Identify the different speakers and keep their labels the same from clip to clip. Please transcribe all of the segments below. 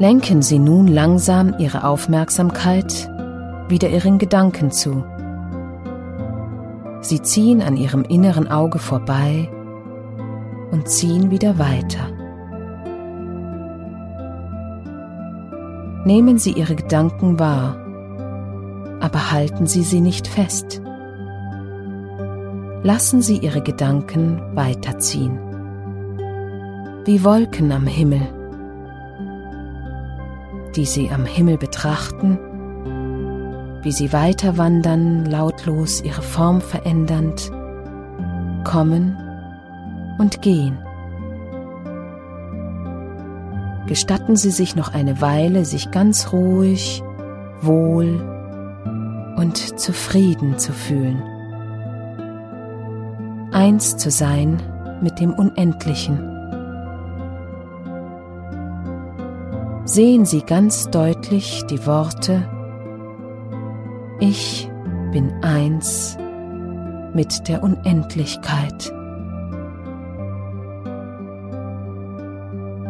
Speaker 1: Lenken Sie nun langsam Ihre Aufmerksamkeit wieder Ihren Gedanken zu. Sie ziehen an Ihrem inneren Auge vorbei und ziehen wieder weiter. Nehmen Sie Ihre Gedanken wahr, aber halten Sie sie nicht fest. Lassen Sie Ihre Gedanken weiterziehen, wie Wolken am Himmel, die Sie am Himmel betrachten, wie sie weiter wandern, lautlos ihre Form verändernd, kommen und gehen. Gestatten Sie sich noch eine Weile, sich ganz ruhig, wohl und zufrieden zu fühlen. Eins zu sein mit dem Unendlichen. Sehen Sie ganz deutlich die Worte Ich bin eins mit der Unendlichkeit.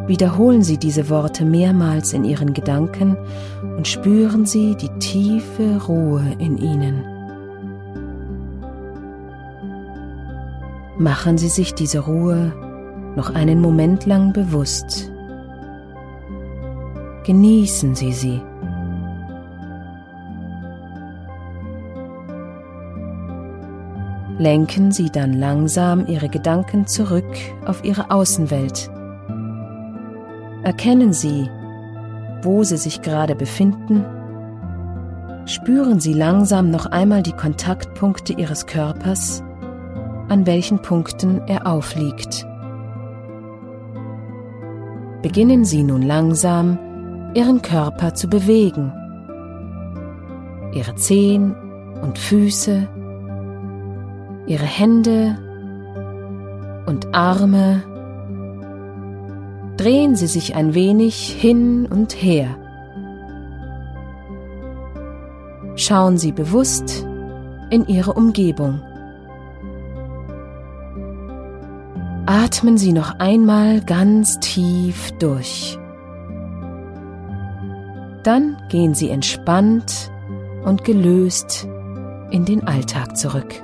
Speaker 1: Wiederholen Sie diese Worte mehrmals in Ihren Gedanken und spüren Sie die tiefe Ruhe in ihnen. Machen Sie sich diese Ruhe noch einen Moment lang bewusst. Genießen Sie sie. Lenken Sie dann langsam Ihre Gedanken zurück auf Ihre Außenwelt Erkennen Sie, wo Sie sich gerade befinden. Spüren Sie langsam noch einmal die Kontaktpunkte Ihres Körpers, an welchen Punkten er aufliegt. Beginnen Sie nun langsam, Ihren Körper zu bewegen. Ihre Zehen und Füße, Ihre Hände und Arme, drehen Sie sich ein wenig hin und her. Schauen Sie bewusst in Ihre Umgebung. Atmen Sie noch einmal ganz tief durch. Dann gehen Sie entspannt und gelöst in den Alltag zurück.